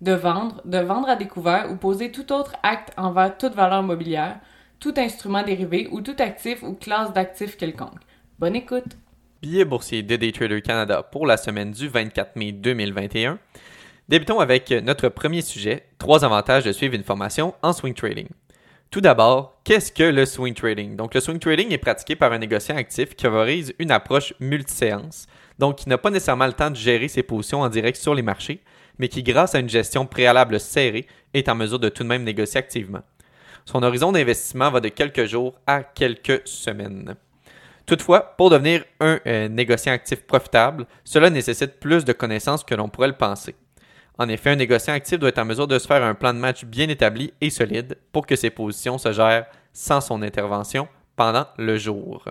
de vendre, de vendre à découvert ou poser tout autre acte envers toute valeur mobilière, tout instrument dérivé ou tout actif ou classe d'actifs quelconque. Bonne écoute! Billet boursier de Daytrader Canada pour la semaine du 24 mai 2021. Débutons avec notre premier sujet, trois avantages de suivre une formation en swing trading. Tout d'abord, qu'est-ce que le swing trading? Donc, le swing trading est pratiqué par un négociant actif qui favorise une approche multiséance, donc qui n'a pas nécessairement le temps de gérer ses positions en direct sur les marchés, mais qui, grâce à une gestion préalable serrée, est en mesure de tout de même négocier activement. Son horizon d'investissement va de quelques jours à quelques semaines. Toutefois, pour devenir un euh, négociant actif profitable, cela nécessite plus de connaissances que l'on pourrait le penser. En effet, un négociant actif doit être en mesure de se faire un plan de match bien établi et solide pour que ses positions se gèrent sans son intervention pendant le jour.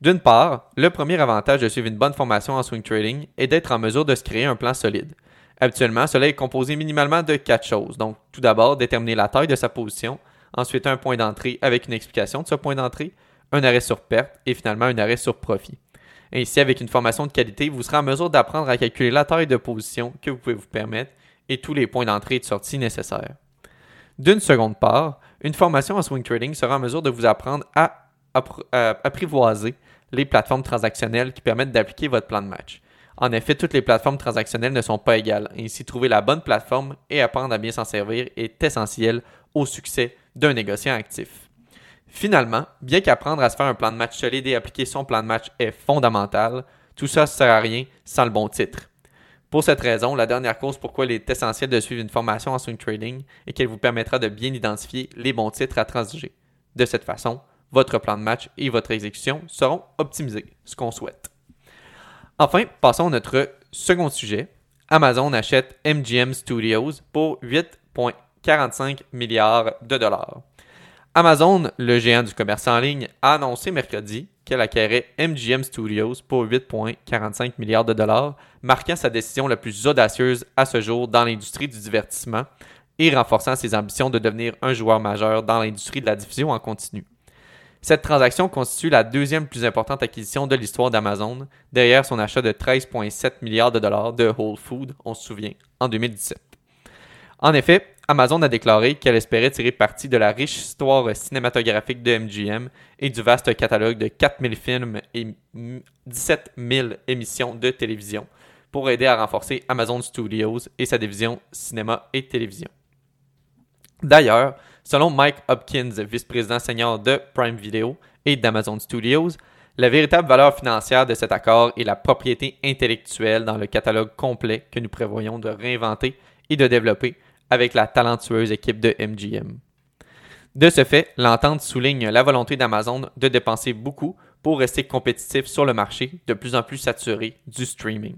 D'une part, le premier avantage de suivre une bonne formation en swing trading est d'être en mesure de se créer un plan solide. Habituellement, cela est composé minimalement de quatre choses. Donc, tout d'abord, déterminer la taille de sa position, ensuite un point d'entrée avec une explication de ce point d'entrée, un arrêt sur perte et finalement un arrêt sur profit. Ainsi, avec une formation de qualité, vous serez en mesure d'apprendre à calculer la taille de position que vous pouvez vous permettre et tous les points d'entrée et de sortie nécessaires. D'une seconde part, une formation en swing trading sera en mesure de vous apprendre à apprivoiser les plateformes transactionnelles qui permettent d'appliquer votre plan de match. En effet, toutes les plateformes transactionnelles ne sont pas égales. Ainsi, trouver la bonne plateforme et apprendre à bien s'en servir est essentiel au succès d'un négociant actif. Finalement, bien qu'apprendre à se faire un plan de match solide et appliquer son plan de match est fondamental, tout ça ne sert à rien sans le bon titre. Pour cette raison, la dernière cause pourquoi il est essentiel de suivre une formation en swing trading est qu'elle vous permettra de bien identifier les bons titres à transiger. De cette façon, votre plan de match et votre exécution seront optimisés, ce qu'on souhaite. Enfin, passons à notre second sujet. Amazon achète MGM Studios pour 8,45 milliards de dollars. Amazon, le géant du commerce en ligne, a annoncé mercredi qu'elle acquérait MGM Studios pour 8,45 milliards de dollars, marquant sa décision la plus audacieuse à ce jour dans l'industrie du divertissement et renforçant ses ambitions de devenir un joueur majeur dans l'industrie de la diffusion en continu. Cette transaction constitue la deuxième plus importante acquisition de l'histoire d'Amazon, derrière son achat de 13,7 milliards de dollars de Whole Foods, on se souvient, en 2017. En effet, Amazon a déclaré qu'elle espérait tirer parti de la riche histoire cinématographique de MGM et du vaste catalogue de 4000 films et 17 000 émissions de télévision pour aider à renforcer Amazon Studios et sa division cinéma et télévision. D'ailleurs, selon Mike Hopkins, vice-président senior de Prime Video et d'Amazon Studios, la véritable valeur financière de cet accord est la propriété intellectuelle dans le catalogue complet que nous prévoyons de réinventer et de développer avec la talentueuse équipe de MGM. De ce fait, l'entente souligne la volonté d'Amazon de dépenser beaucoup pour rester compétitif sur le marché de plus en plus saturé du streaming.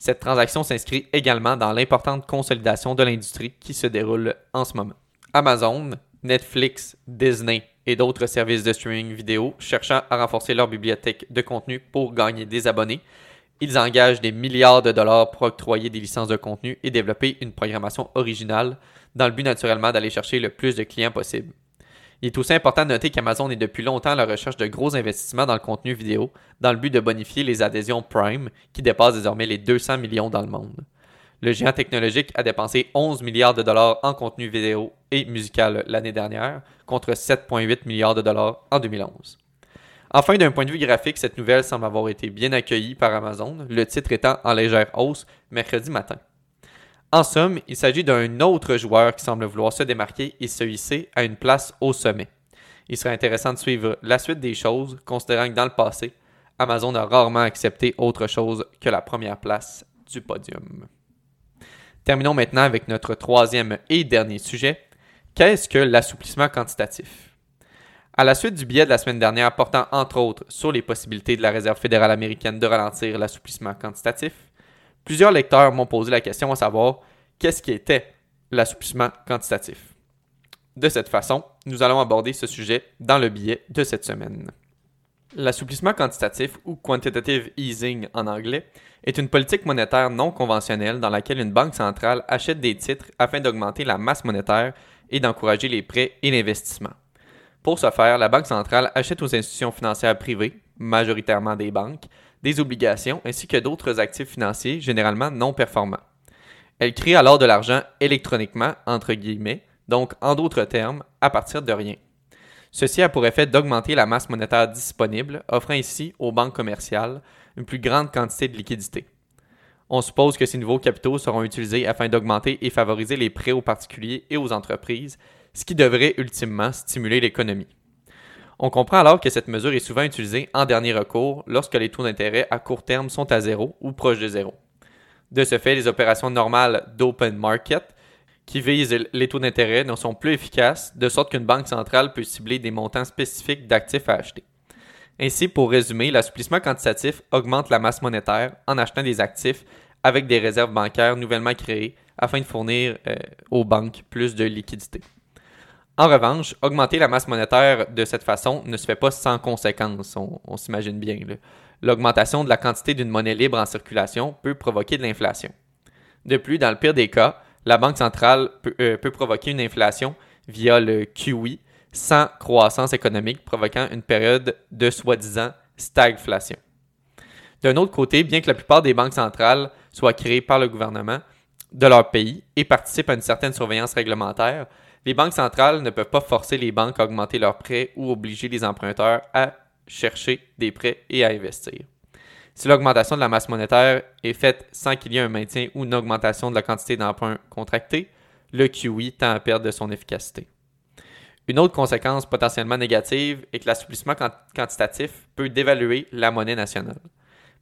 Cette transaction s'inscrit également dans l'importante consolidation de l'industrie qui se déroule en ce moment. Amazon, Netflix, Disney et d'autres services de streaming vidéo cherchant à renforcer leur bibliothèque de contenu pour gagner des abonnés. Ils engagent des milliards de dollars pour octroyer des licences de contenu et développer une programmation originale dans le but naturellement d'aller chercher le plus de clients possible. Il est aussi important de noter qu'Amazon est depuis longtemps à la recherche de gros investissements dans le contenu vidéo dans le but de bonifier les adhésions Prime qui dépassent désormais les 200 millions dans le monde le géant technologique a dépensé 11 milliards de dollars en contenu vidéo et musical l'année dernière, contre 7,8 milliards de dollars en 2011. Enfin, d'un point de vue graphique, cette nouvelle semble avoir été bien accueillie par Amazon, le titre étant en légère hausse mercredi matin. En somme, il s'agit d'un autre joueur qui semble vouloir se démarquer et se hisser à une place au sommet. Il serait intéressant de suivre la suite des choses, considérant que dans le passé, Amazon a rarement accepté autre chose que la première place du podium. Terminons maintenant avec notre troisième et dernier sujet. Qu'est-ce que l'assouplissement quantitatif? À la suite du billet de la semaine dernière portant entre autres sur les possibilités de la Réserve fédérale américaine de ralentir l'assouplissement quantitatif, plusieurs lecteurs m'ont posé la question à savoir qu'est-ce qui était l'assouplissement quantitatif? De cette façon, nous allons aborder ce sujet dans le billet de cette semaine. L'assouplissement quantitatif ou quantitative easing en anglais est une politique monétaire non conventionnelle dans laquelle une banque centrale achète des titres afin d'augmenter la masse monétaire et d'encourager les prêts et l'investissement. Pour ce faire, la Banque centrale achète aux institutions financières privées, majoritairement des banques, des obligations ainsi que d'autres actifs financiers généralement non performants. Elle crée alors de l'argent électroniquement, entre guillemets, donc en d'autres termes, à partir de rien. Ceci a pour effet d'augmenter la masse monétaire disponible, offrant ici aux banques commerciales une plus grande quantité de liquidités. On suppose que ces nouveaux capitaux seront utilisés afin d'augmenter et favoriser les prêts aux particuliers et aux entreprises, ce qui devrait ultimement stimuler l'économie. On comprend alors que cette mesure est souvent utilisée en dernier recours lorsque les taux d'intérêt à court terme sont à zéro ou proches de zéro. De ce fait, les opérations normales d'open market qui visent les taux d'intérêt ne sont plus efficaces, de sorte qu'une banque centrale peut cibler des montants spécifiques d'actifs à acheter. Ainsi, pour résumer, l'assouplissement quantitatif augmente la masse monétaire en achetant des actifs avec des réserves bancaires nouvellement créées afin de fournir euh, aux banques plus de liquidités. En revanche, augmenter la masse monétaire de cette façon ne se fait pas sans conséquences, on, s'imagine bien. L'augmentation de la quantité d'une monnaie libre en circulation peut provoquer de l'inflation. De plus, dans le pire des cas, la Banque centrale peut, euh, peut provoquer une inflation via le QE sans croissance économique, provoquant une période de soi-disant stagflation. D'un autre côté, bien que la plupart des banques centrales soient créées par le gouvernement de leur pays et participent à une certaine surveillance réglementaire, les banques centrales ne peuvent pas forcer les banques à augmenter leurs prêts ou obliger les emprunteurs à chercher des prêts et à investir. Si l'augmentation de la masse monétaire est faite sans qu'il y ait un maintien ou une augmentation de la quantité d'emprunts contractés, le QE tend à perdre de son efficacité. Une autre conséquence potentiellement négative est que l'assouplissement quantitatif peut dévaluer la monnaie nationale.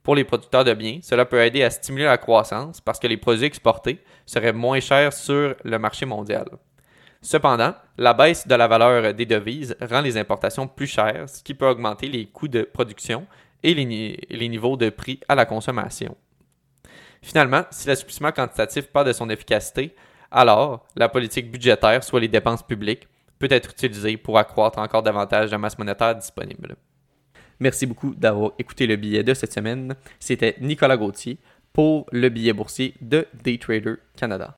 Pour les producteurs de biens, cela peut aider à stimuler la croissance parce que les produits exportés seraient moins chers sur le marché mondial. Cependant, la baisse de la valeur des devises rend les importations plus chères, ce qui peut augmenter les coûts de production et les, niveaux de prix à la consommation. Finalement, si l'assouplissement quantitatif perd de son efficacité, alors la politique budgétaire, soit les dépenses publiques, peut être utilisée pour accroître encore davantage la masse monétaire disponible. Merci beaucoup d'avoir écouté le billet de cette semaine. C'était Nicolas Gauthier pour le billet boursier de Daytrader Canada.